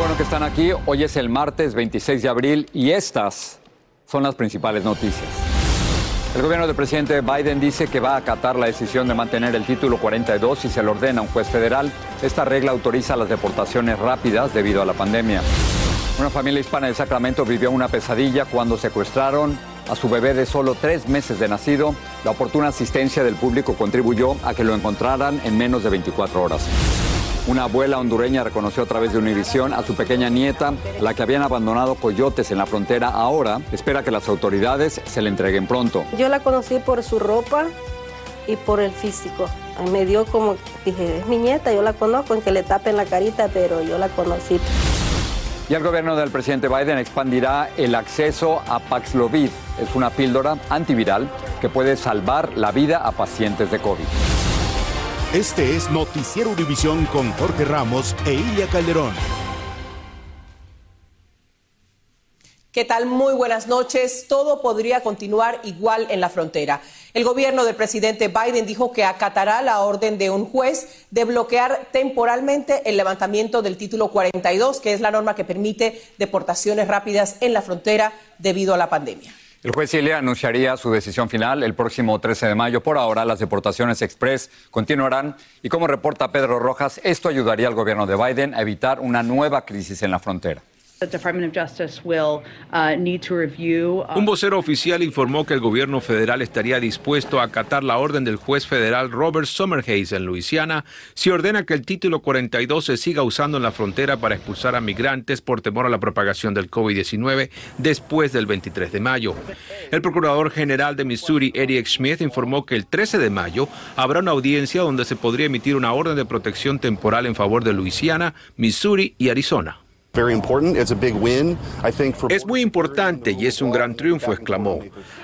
Bueno que están aquí. Hoy es el martes 26 de abril y estas son las principales noticias. El gobierno del presidente Biden dice que va a acatar la decisión de mantener el título 42 si se lo ordena a un juez federal. Esta regla autoriza las deportaciones rápidas debido a la pandemia. Una familia hispana de Sacramento vivió una pesadilla cuando secuestraron a su bebé de solo tres meses de nacido. La oportuna asistencia del público contribuyó a que lo encontraran en menos de 24 horas. Una abuela hondureña reconoció a través de Univisión a su pequeña nieta, la que habían abandonado coyotes en la frontera. Ahora espera que las autoridades se le entreguen pronto. Yo la conocí por su ropa y por el físico. Me dio como, dije, es mi nieta, yo la conozco, en que le tapen la carita, pero yo la conocí. Y el gobierno del presidente Biden expandirá el acceso a Paxlovid. Es una píldora antiviral que puede salvar la vida a pacientes de COVID. Este es Noticiero Univisión con Jorge Ramos e Ilia Calderón. ¿Qué tal? Muy buenas noches. Todo podría continuar igual en la frontera. El gobierno del presidente Biden dijo que acatará la orden de un juez de bloquear temporalmente el levantamiento del título 42, que es la norma que permite deportaciones rápidas en la frontera debido a la pandemia. El juez Ilia anunciaría su decisión final el próximo 13 de mayo. Por ahora, las deportaciones express continuarán y como reporta Pedro Rojas, esto ayudaría al gobierno de Biden a evitar una nueva crisis en la frontera. Un vocero oficial informó que el gobierno federal estaría dispuesto a acatar la orden del juez federal Robert Summerhays en Luisiana si ordena que el título 42 se siga usando en la frontera para expulsar a migrantes por temor a la propagación del COVID-19 después del 23 de mayo. El procurador general de Missouri, Eric Schmidt, informó que el 13 de mayo habrá una audiencia donde se podría emitir una orden de protección temporal en favor de Luisiana, Missouri y Arizona. Es muy importante y es un gran triunfo, exclamó.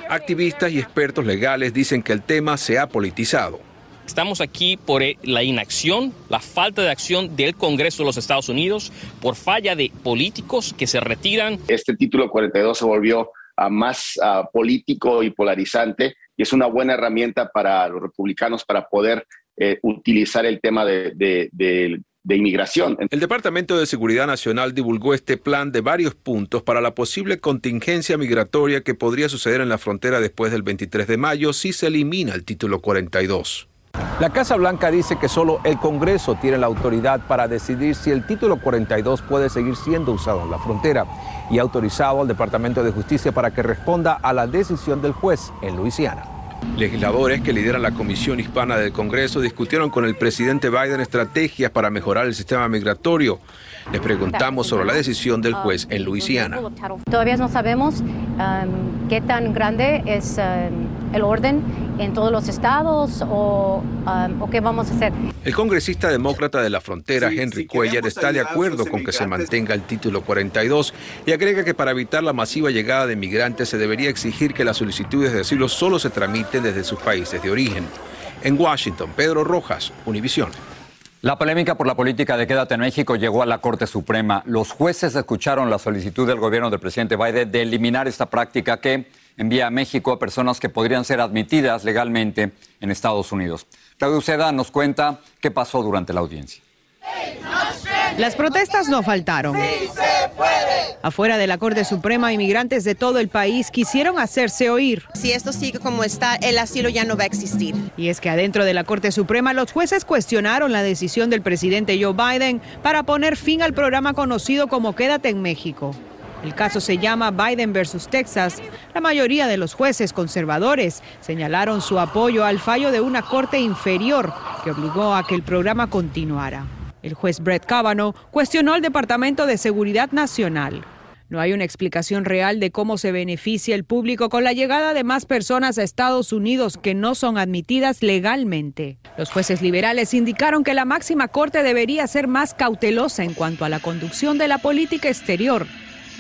Activistas y expertos legales dicen que el tema se ha politizado. Estamos aquí por la inacción, la falta de acción del Congreso de los Estados Unidos, por falla de políticos que se retiran. Este título 42 se volvió más político y polarizante y es una buena herramienta para los republicanos para poder eh, utilizar el tema de, de de inmigración. El Departamento de Seguridad Nacional divulgó este plan de varios puntos para la posible contingencia migratoria que podría suceder en la frontera después del 23 de mayo si se elimina el título 42. La Casa Blanca dice que solo el Congreso tiene la autoridad para decidir si el título 42 puede seguir siendo usado en la frontera y ha autorizado al Departamento de Justicia para que responda a la decisión del juez en Luisiana. Legisladores que lideran la Comisión Hispana del Congreso discutieron con el presidente Biden estrategias para mejorar el sistema migratorio. Les preguntamos sobre la decisión del juez en Luisiana. Todavía no sabemos um, qué tan grande es um, el orden en todos los estados o, um, o, qué vamos a hacer. El congresista demócrata de la frontera, Henry Cuellar, está de acuerdo con que se mantenga el título 42 y agrega que para evitar la masiva llegada de migrantes se debería exigir que las solicitudes de asilo solo se tramiten desde sus países de origen. En Washington, Pedro Rojas, Univisión. La polémica por la política de Quédate en México llegó a la Corte Suprema. Los jueces escucharon la solicitud del gobierno del presidente Biden de eliminar esta práctica que envía a México a personas que podrían ser admitidas legalmente en Estados Unidos. Claudio Seda nos cuenta qué pasó durante la audiencia. Las protestas no faltaron. Afuera de la Corte Suprema, inmigrantes de todo el país quisieron hacerse oír. Si esto sigue como está, el asilo ya no va a existir. Y es que adentro de la Corte Suprema, los jueces cuestionaron la decisión del presidente Joe Biden para poner fin al programa conocido como Quédate en México. El caso se llama Biden versus Texas. La mayoría de los jueces conservadores señalaron su apoyo al fallo de una corte inferior que obligó a que el programa continuara. El juez Brett Kavanaugh cuestionó al Departamento de Seguridad Nacional. No hay una explicación real de cómo se beneficia el público con la llegada de más personas a Estados Unidos que no son admitidas legalmente. Los jueces liberales indicaron que la máxima corte debería ser más cautelosa en cuanto a la conducción de la política exterior.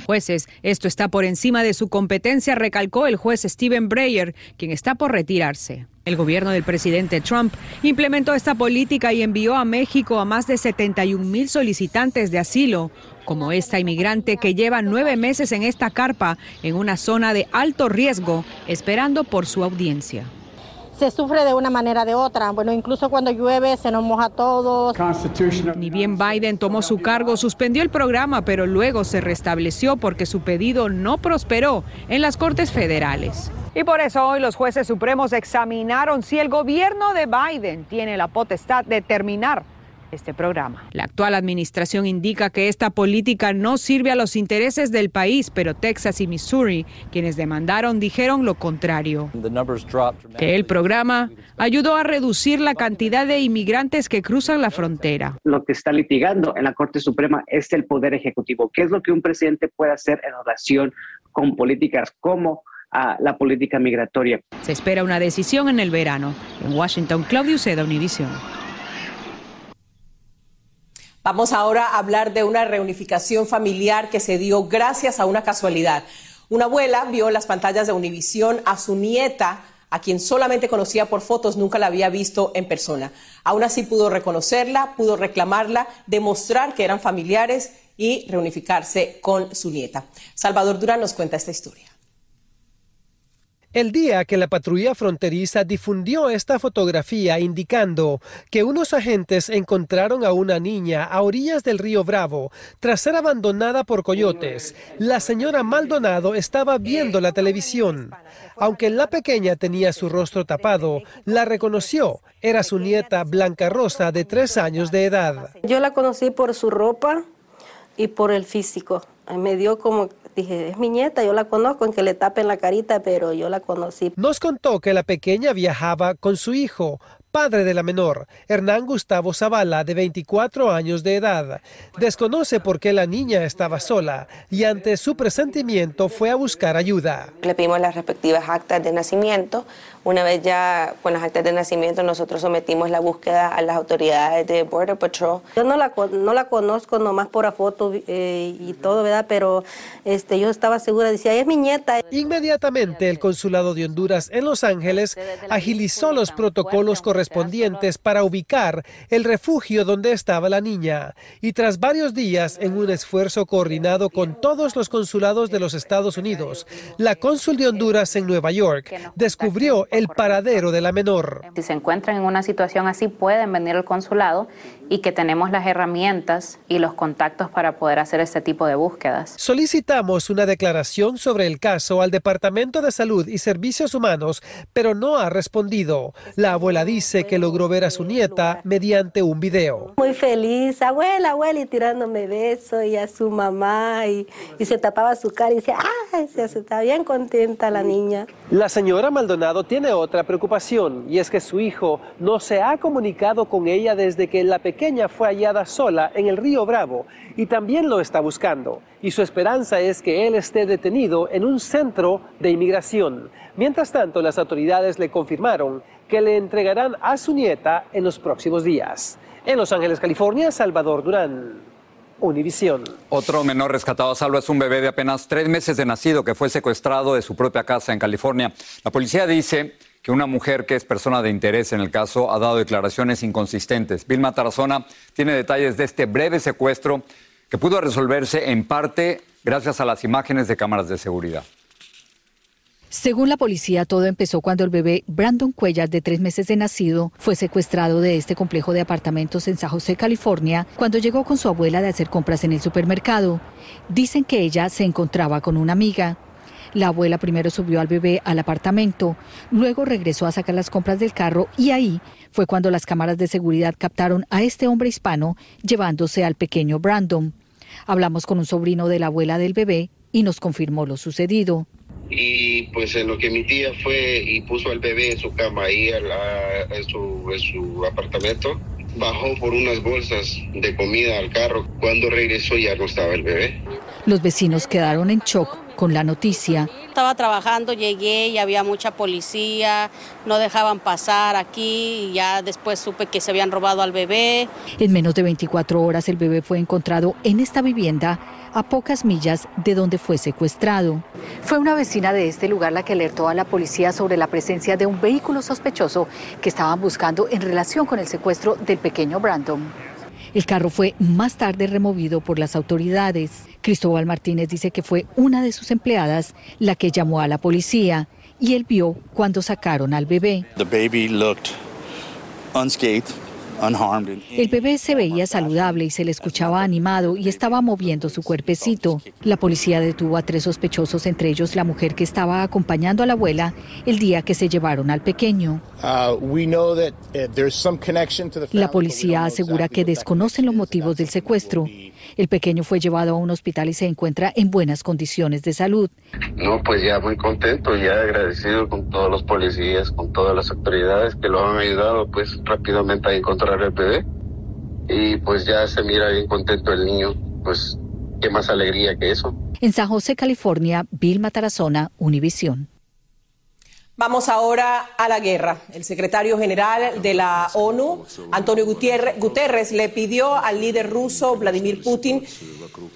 Jueces, esto está por encima de su competencia, recalcó el juez Stephen Breyer, quien está por retirarse. El gobierno del presidente Trump implementó esta política y envió a México a más de 71 mil solicitantes de asilo, como esta inmigrante que lleva nueve meses en esta carpa en una zona de alto riesgo, esperando por su audiencia. Se sufre de una manera o de otra. Bueno, incluso cuando llueve se nos moja todo. Ni bien Biden tomó su cargo, suspendió el programa, pero luego se restableció porque su pedido no prosperó en las Cortes Federales. Y por eso hoy los jueces supremos examinaron si el gobierno de Biden tiene la potestad de terminar este programa. La actual administración indica que esta política no sirve a los intereses del país, pero Texas y Missouri, quienes demandaron, dijeron lo contrario. Que el programa ayudó a reducir la cantidad de inmigrantes que cruzan la frontera. Lo que está litigando en la Corte Suprema es el Poder Ejecutivo. ¿Qué es lo que un presidente puede hacer en relación con políticas como a la política migratoria? Se espera una decisión en el verano. En Washington, Claudio Seda, Univision. Vamos ahora a hablar de una reunificación familiar que se dio gracias a una casualidad. Una abuela vio en las pantallas de Univisión a su nieta, a quien solamente conocía por fotos, nunca la había visto en persona. Aún así pudo reconocerla, pudo reclamarla, demostrar que eran familiares y reunificarse con su nieta. Salvador Durán nos cuenta esta historia. El día que la patrulla fronteriza difundió esta fotografía indicando que unos agentes encontraron a una niña a orillas del río Bravo tras ser abandonada por coyotes, la señora Maldonado estaba viendo la televisión. Aunque la pequeña tenía su rostro tapado, la reconoció. Era su nieta Blanca Rosa de tres años de edad. Yo la conocí por su ropa y por el físico. Me dio como Dije, es mi nieta, yo la conozco, en que le tapen la carita, pero yo la conocí. Nos contó que la pequeña viajaba con su hijo, padre de la menor, Hernán Gustavo Zavala, de 24 años de edad. Desconoce por qué la niña estaba sola y ante su presentimiento fue a buscar ayuda. Le pedimos las respectivas actas de nacimiento. Una vez ya con las actas de nacimiento nosotros sometimos la búsqueda a las autoridades de Border Patrol. Yo no la, no la conozco nomás por la foto eh, y todo, ¿verdad? Pero este, yo estaba segura, decía, es mi nieta. Inmediatamente el Consulado de Honduras en Los Ángeles agilizó los protocolos correspondientes correspondientes para ubicar el refugio donde estaba la niña. Y tras varios días en un esfuerzo coordinado con todos los consulados de los Estados Unidos, la cónsul de Honduras en Nueva York descubrió el paradero de la menor. Si se encuentran en una situación así, pueden venir al consulado y que tenemos las herramientas y los contactos para poder hacer este tipo de búsquedas. Solicitamos una declaración sobre el caso al Departamento de Salud y Servicios Humanos, pero no ha respondido. La abuela dice que logró ver a su nieta mediante un video. Muy feliz, abuela, abuela, y tirándome besos y a su mamá y, se tapaba su cara y decía, ¡ay! Se está bien contenta la niña. La señora Maldonado tiene otra preocupación y es que su hijo no se ha comunicado con ella desde que la pequeña fue hallada sola en el río Bravo y también lo está buscando. Y su esperanza es que él esté detenido en un centro de inmigración. Mientras tanto, las autoridades le confirmaron que le entregarán a su nieta en los próximos días. En Los Ángeles, California, Salvador Durán. Univisión. Otro menor rescatado a salvo es un bebé de apenas tres meses de nacido que fue secuestrado de su propia casa en California. La policía dice que una mujer que es persona de interés en el caso ha dado declaraciones inconsistentes. Vilma Tarazona tiene detalles de este breve secuestro que pudo resolverse en parte gracias a las imágenes de cámaras de seguridad. Según la policía, todo empezó cuando el bebé Brandon Cuellar, de tres meses de nacido, fue secuestrado de este complejo de apartamentos en San José, California, cuando llegó con su abuela de hacer compras en el supermercado. Dicen que ella se encontraba con una amiga. La abuela primero subió al bebé al apartamento, luego regresó a sacar las compras del carro y ahí fue cuando las cámaras de seguridad captaron a este hombre hispano llevándose al pequeño Brandon. Hablamos con un sobrino de la abuela del bebé y nos confirmó lo sucedido. Y pues en lo que mi tía fue y puso al bebé en su cama ahí en, su, en su apartamento, bajó por unas bolsas de comida al carro. Cuando regresó ya no estaba el bebé. Los vecinos quedaron en shock con la noticia. Estaba trabajando, llegué y había mucha policía, no dejaban pasar aquí y ya después supe que se habían robado al bebé. En menos de 24 horas el bebé fue encontrado en esta vivienda a pocas millas de donde fue secuestrado. Fue una vecina de este lugar la que alertó a la policía sobre la presencia de un vehículo sospechoso que estaban buscando en relación con el secuestro del pequeño Brandon. El carro fue más tarde removido por las autoridades. Cristóbal Martínez dice que fue una de sus empleadas la que llamó a la policía y él vio cuando sacaron al bebé. The baby looked unscathed el bebé se veía saludable y se le escuchaba animado y estaba moviendo su cuerpecito. La policía detuvo a tres sospechosos, entre ellos la mujer que estaba acompañando a la abuela el día que se llevaron al pequeño. Uh, la policía asegura que desconocen los motivos del secuestro. El pequeño fue llevado a un hospital y se encuentra en buenas condiciones de salud. No, pues ya muy contento, ya agradecido con todos los policías, con todas las autoridades que lo han ayudado pues rápidamente a encontrar el bebé. Y pues ya se mira bien contento el niño, pues qué más alegría que eso. En San José, California, Vilma Tarazona, Univisión. Vamos ahora a la guerra. El secretario general de la ONU, Antonio Guterres, le pidió al líder ruso, Vladimir Putin,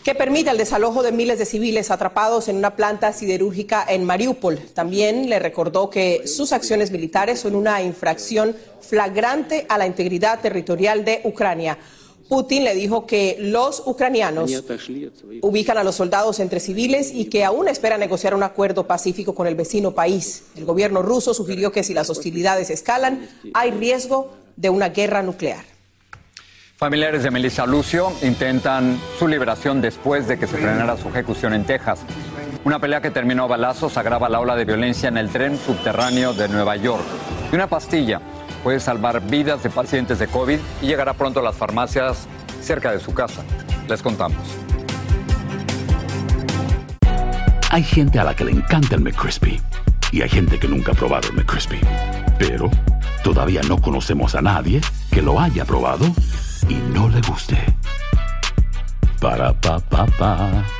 que permita el desalojo de miles de civiles atrapados en una planta siderúrgica en Mariupol. También le recordó que sus acciones militares son una infracción flagrante a la integridad territorial de Ucrania. Putin le dijo que los ucranianos ubican a los soldados entre civiles y que aún espera negociar un acuerdo pacífico con el vecino país. El gobierno ruso sugirió que si las hostilidades escalan, hay riesgo de una guerra nuclear. Familiares de Melissa Lucio intentan su liberación después de que se frenara su ejecución en Texas. Una pelea que terminó a balazos agrava la ola de violencia en el tren subterráneo de Nueva York. Y una pastilla puede salvar vidas de pacientes de COVID y llegará pronto a las farmacias cerca de su casa. Les contamos. Hay gente a la que le encanta el McCrispy y hay gente que nunca ha probado el McCrispy. Pero todavía no conocemos a nadie que lo haya probado y no le guste. Para pa pa pa.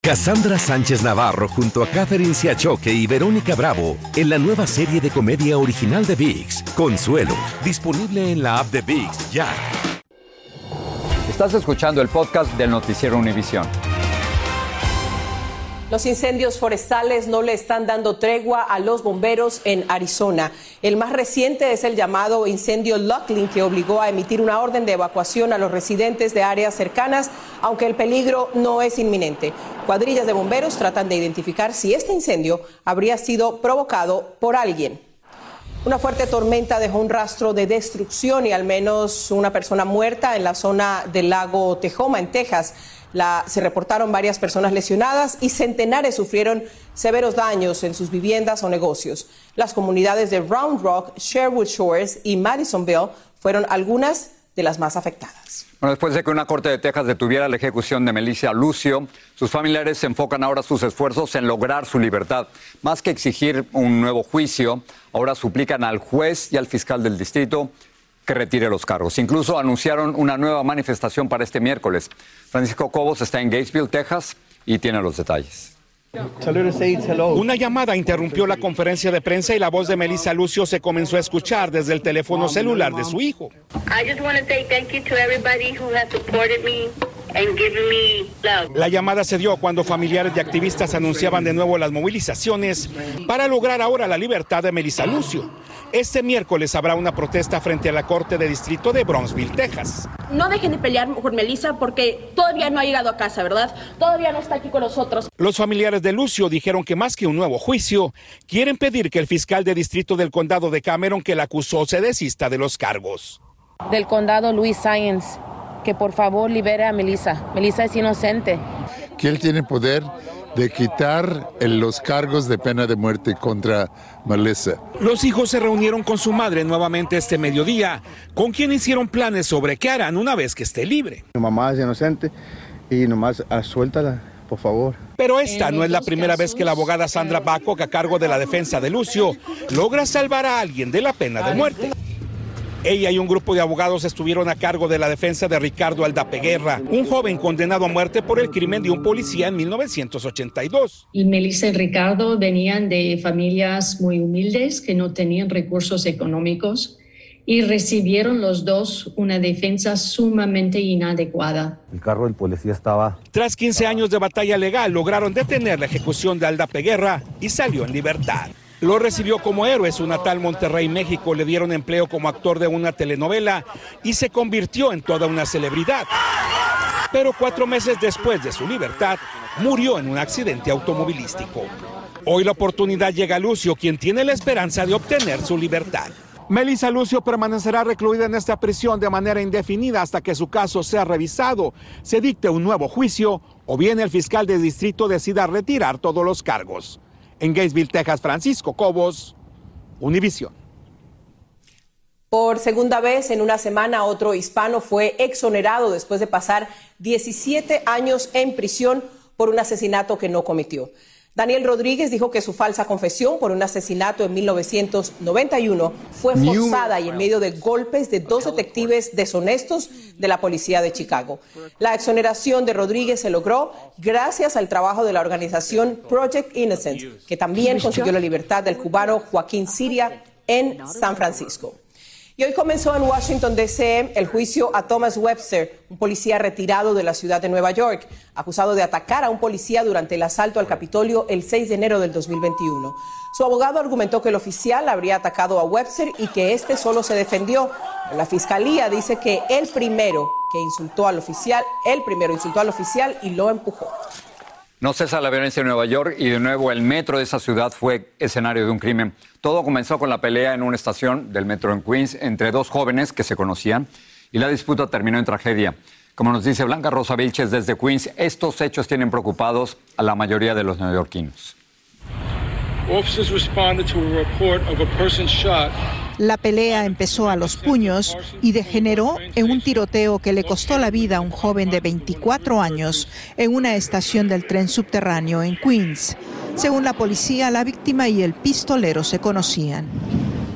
Cassandra Sánchez Navarro junto a Catherine Siachoque y Verónica Bravo en la nueva serie de comedia original de VIX, Consuelo, disponible en la app de VIX ya. Estás escuchando el podcast del noticiero Univisión. Los incendios forestales no le están dando tregua a los bomberos en Arizona. El más reciente es el llamado incendio Locklin, que obligó a emitir una orden de evacuación a los residentes de áreas cercanas, aunque el peligro no es inminente. Cuadrillas de bomberos tratan de identificar si este incendio habría sido provocado por alguien. Una fuerte tormenta dejó un rastro de destrucción y al menos una persona muerta en la zona del lago Tejoma, en Texas se reportaron varias personas lesionadas y centenares sufrieron severos daños en sus viviendas o negocios. Las comunidades de Round Rock, Sherwood Shores y Madisonville fueron algunas de las más afectadas. Bueno, después de que una corte de Texas detuviera la ejecución de Melissa Lucio, sus familiares se enfocan ahora sus esfuerzos en lograr su libertad. Más que exigir un nuevo juicio, ahora suplican al juez y al fiscal del distrito que retire los cargos. Incluso anunciaron una nueva manifestación para este miércoles. Francisco Cobos está en Gatesville, Texas, y tiene los detalles. Una llamada interrumpió la conferencia de prensa y la voz de Melissa Lucio se comenzó a escuchar desde el teléfono celular de su hijo. La llamada se dio cuando familiares de activistas anunciaban de nuevo las movilizaciones para lograr ahora la libertad de Melissa Lucio. Este miércoles habrá una protesta frente a la Corte de Distrito de Bronzeville, Texas. No dejen de pelear por Melissa porque todavía no ha llegado a casa, ¿verdad? Todavía no está aquí con nosotros. Los familiares de Lucio dijeron que más que un nuevo juicio, quieren pedir que el fiscal de distrito del condado de Cameron que la acusó se desista de los cargos. Del condado Luis Science, que por favor libere a Melissa. Melissa es inocente. Que él tiene poder de quitar los cargos de pena de muerte contra Melissa. Los hijos se reunieron con su madre nuevamente este mediodía, con quien hicieron planes sobre qué harán una vez que esté libre. Mi mamá es inocente y nomás ah, suéltala, por favor. Pero esta no es la primera vez que la abogada Sandra Baco, a cargo de la defensa de Lucio, logra salvar a alguien de la pena de muerte. Ella y un grupo de abogados estuvieron a cargo de la defensa de Ricardo Aldapeguerra, un joven condenado a muerte por el crimen de un policía en 1982. Y Melissa y Ricardo venían de familias muy humildes que no tenían recursos económicos y recibieron los dos una defensa sumamente inadecuada. El carro del policía estaba... Tras 15 años de batalla legal, lograron detener la ejecución de Aldapeguerra y salió en libertad. Lo recibió como héroe. Su natal Monterrey, México, le dieron empleo como actor de una telenovela y se convirtió en toda una celebridad. Pero cuatro meses después de su libertad, murió en un accidente automovilístico. Hoy la oportunidad llega a Lucio, quien tiene la esperanza de obtener su libertad. Melissa Lucio permanecerá recluida en esta prisión de manera indefinida hasta que su caso sea revisado, se dicte un nuevo juicio o bien el fiscal de distrito decida retirar todos los cargos. En Gainesville, Texas, Francisco Cobos, Univisión. Por segunda vez en una semana, otro hispano fue exonerado después de pasar 17 años en prisión por un asesinato que no cometió. Daniel Rodríguez dijo que su falsa confesión por un asesinato en 1991 fue forzada y en medio de golpes de dos detectives deshonestos de la policía de Chicago. La exoneración de Rodríguez se logró gracias al trabajo de la organización Project Innocent, que también consiguió la libertad del cubano Joaquín Siria en San Francisco. Y hoy comenzó en Washington, D.C. el juicio a Thomas Webster, un policía retirado de la ciudad de Nueva York, acusado de atacar a un policía durante el asalto al Capitolio el 6 de enero del 2021. Su abogado argumentó que el oficial habría atacado a Webster y que este solo se defendió. la fiscalía dice que el primero que insultó al oficial, el primero insultó al oficial y lo empujó. No cesa la violencia en Nueva York y de nuevo el metro de esa ciudad fue escenario de un crimen. Todo comenzó con la pelea en una estación del metro en Queens entre dos jóvenes que se conocían y la disputa terminó en tragedia. Como nos dice Blanca Rosa Vilches desde Queens, estos hechos tienen preocupados a la mayoría de los neoyorquinos. La pelea empezó a los puños y degeneró en un tiroteo que le costó la vida a un joven de 24 años en una estación del tren subterráneo en Queens. Según la policía, la víctima y el pistolero se conocían.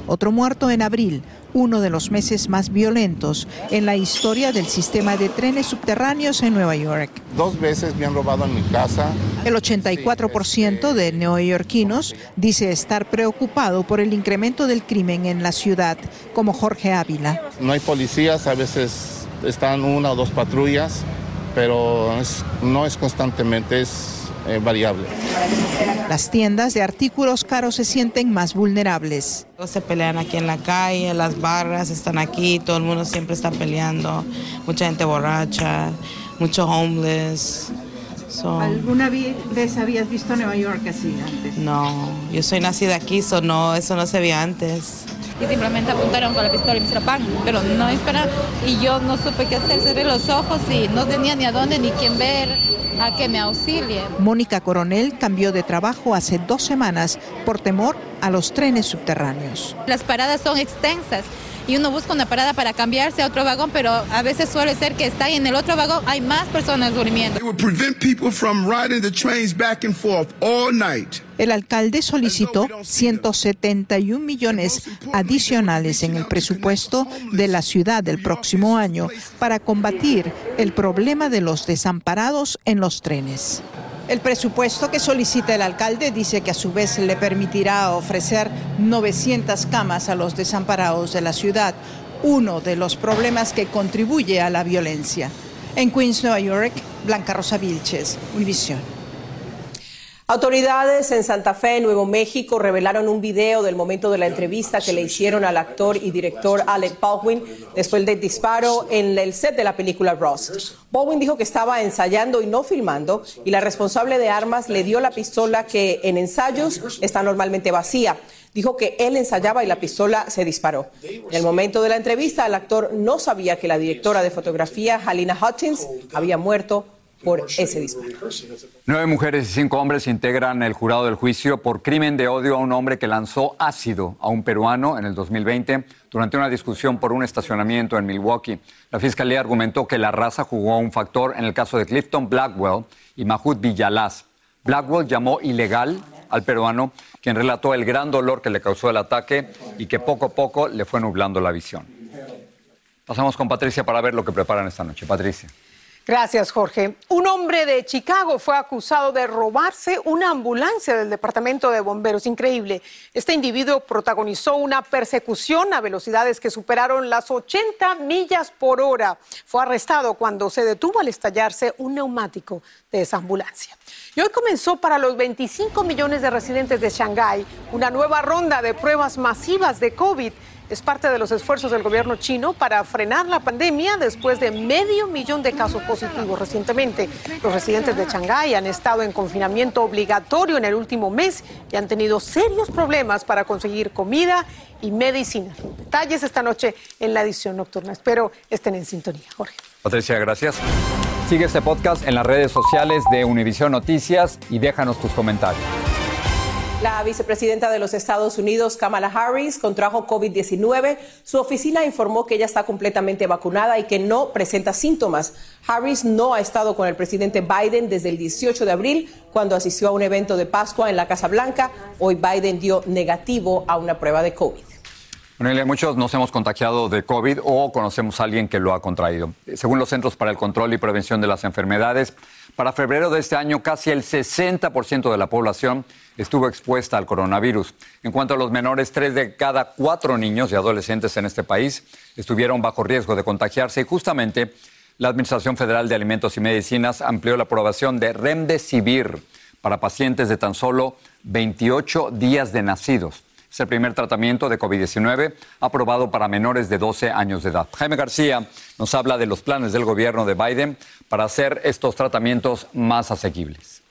Otro muerto en abril, uno de los meses más violentos en la historia del sistema de trenes subterráneos en Nueva York. Dos veces me han robado en mi casa. El 84% de neoyorquinos dice estar preocupado por el incremento del crimen en la ciudad, como Jorge Ávila. No hay policías, a veces están una o dos patrullas, pero no es constantemente, es eh, variable. Las tiendas de artículos caros se sienten más vulnerables. Todos se pelean aquí en la calle, las barras están aquí, todo el mundo siempre está peleando, mucha gente borracha, mucho homeless. ¿Alguna vez habías visto Nueva York así antes? No, yo soy nacida aquí, so no, eso no se veía antes. Y simplemente apuntaron con la pistola y me hicieron pan, pero no espera. Y yo no supe qué hacer, cerré los ojos y no tenía ni a dónde ni quién ver a que me auxilie. Mónica Coronel cambió de trabajo hace dos semanas por temor a los trenes subterráneos. Las paradas son extensas y uno busca una parada para cambiarse a otro vagón, pero a veces suele ser que está en el otro vagón hay más personas durmiendo. El alcalde solicitó 171 millones adicionales en el presupuesto de la ciudad del próximo año para combatir el problema de los desamparados en los trenes. El presupuesto que solicita el alcalde dice que a su vez le permitirá ofrecer 900 camas a los desamparados de la ciudad, uno de los problemas que contribuye a la violencia. En Queens, Nueva York, Blanca Rosa Vilches, Univisión. Autoridades en Santa Fe, Nuevo México, revelaron un video del momento de la entrevista que le hicieron al actor y director Alec Baldwin después del disparo en el set de la película Ross. Baldwin dijo que estaba ensayando y no filmando y la responsable de armas le dio la pistola que en ensayos está normalmente vacía. Dijo que él ensayaba y la pistola se disparó. En el momento de la entrevista, el actor no sabía que la directora de fotografía, Halina Hutchins, había muerto por ese disparo. Nueve mujeres y cinco hombres integran el jurado del juicio por crimen de odio a un hombre que lanzó ácido a un peruano en el 2020 durante una discusión por un estacionamiento en Milwaukee. La fiscalía argumentó que la raza jugó un factor en el caso de Clifton Blackwell y Mahmoud Villalaz. Blackwell llamó ilegal al peruano, quien relató el gran dolor que le causó el ataque y que poco a poco le fue nublando la visión. Pasamos con Patricia para ver lo que preparan esta noche. Patricia. Gracias, Jorge. Un hombre de Chicago fue acusado de robarse una ambulancia del Departamento de Bomberos. Increíble. Este individuo protagonizó una persecución a velocidades que superaron las 80 millas por hora. Fue arrestado cuando se detuvo al estallarse un neumático de esa ambulancia. Y hoy comenzó para los 25 millones de residentes de Shanghái una nueva ronda de pruebas masivas de COVID es parte de los esfuerzos del gobierno chino para frenar la pandemia después de medio millón de casos positivos recientemente. Los residentes de Shanghái han estado en confinamiento obligatorio en el último mes y han tenido serios problemas para conseguir comida y medicina. Detalles esta noche en la edición nocturna. Espero estén en sintonía. Jorge. Patricia, gracias. Sigue este podcast en las redes sociales de Univision Noticias y déjanos tus comentarios. La vicepresidenta de los Estados Unidos, Kamala Harris, contrajo COVID-19. Su oficina informó que ella está completamente vacunada y que no presenta síntomas. Harris no ha estado con el presidente Biden desde el 18 de abril, cuando asistió a un evento de Pascua en la Casa Blanca. Hoy Biden dio negativo a una prueba de COVID. Bueno, muchos nos hemos contagiado de COVID o conocemos a alguien que lo ha contraído. Según los Centros para el Control y Prevención de las Enfermedades, para febrero de este año casi el 60% de la población estuvo expuesta al coronavirus. En cuanto a los menores, tres de cada cuatro niños y adolescentes en este país estuvieron bajo riesgo de contagiarse y justamente la Administración Federal de Alimentos y Medicinas amplió la aprobación de Remdesivir para pacientes de tan solo 28 días de nacidos. Es el primer tratamiento de COVID-19 aprobado para menores de 12 años de edad. Jaime García nos habla de los planes del gobierno de Biden para hacer estos tratamientos más asequibles.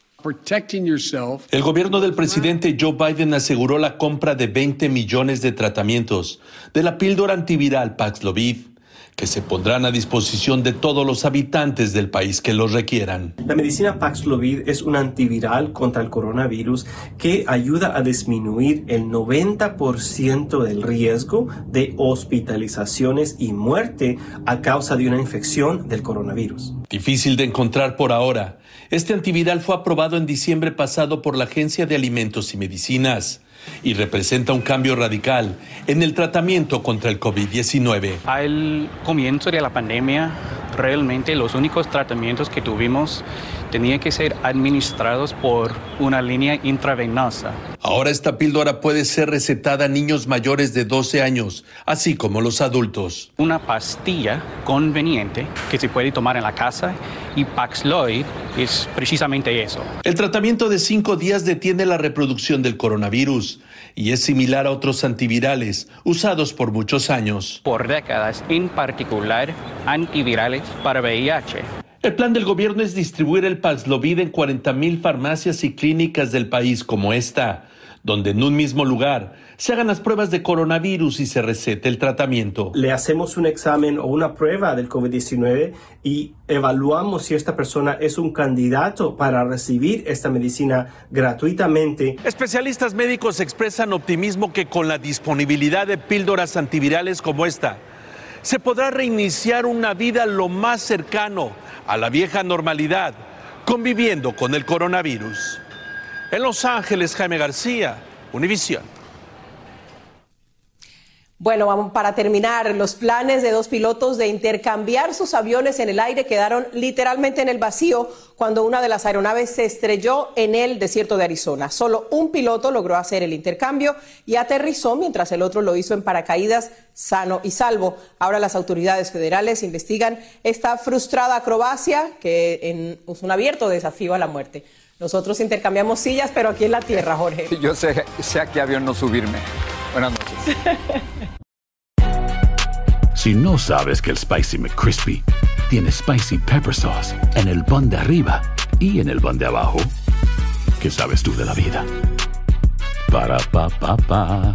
El gobierno del presidente Joe Biden aseguró la compra de 20 millones de tratamientos de la píldora antiviral Paxlovid que se pondrán a disposición de todos los habitantes del país que los requieran. La medicina Paxlovid es un antiviral contra el coronavirus que ayuda a disminuir el 90% del riesgo de hospitalizaciones y muerte a causa de una infección del coronavirus. Difícil de encontrar por ahora. Este antiviral fue aprobado en diciembre pasado por la Agencia de Alimentos y Medicinas y representa un cambio radical en el tratamiento contra el COVID-19. Al comienzo de la pandemia, realmente los únicos tratamientos que tuvimos tenían que ser administrados por una línea intravenosa. Ahora esta píldora puede ser recetada a niños mayores de 12 años, así como los adultos. Una pastilla conveniente que se puede tomar en la casa y Paxlovid es precisamente eso. El tratamiento de cinco días detiene la reproducción del coronavirus y es similar a otros antivirales usados por muchos años. Por décadas, en particular antivirales para VIH. El plan del gobierno es distribuir el Paxlovid en 40 mil farmacias y clínicas del país como esta, donde en un mismo lugar se hagan las pruebas de coronavirus y se recete el tratamiento. Le hacemos un examen o una prueba del COVID-19 y evaluamos si esta persona es un candidato para recibir esta medicina gratuitamente. Especialistas médicos expresan optimismo que con la disponibilidad de píldoras antivirales como esta, se podrá reiniciar una vida lo más cercano a la vieja normalidad, conviviendo con el coronavirus. En Los Ángeles, Jaime García, Univisión. Bueno, para terminar, los planes de dos pilotos de intercambiar sus aviones en el aire quedaron literalmente en el vacío cuando una de las aeronaves se estrelló en el desierto de Arizona. Solo un piloto logró hacer el intercambio y aterrizó mientras el otro lo hizo en paracaídas sano y salvo. Ahora las autoridades federales investigan esta frustrada acrobacia que es un abierto desafío a la muerte. Nosotros intercambiamos sillas, pero aquí en la tierra, Jorge. Yo sé, sé a qué avión no subirme. Buenas noches. Si no sabes que el Spicy McCrispy tiene Spicy Pepper Sauce en el pan de arriba y en el pan de abajo, ¿qué sabes tú de la vida? Para, pa, pa, pa.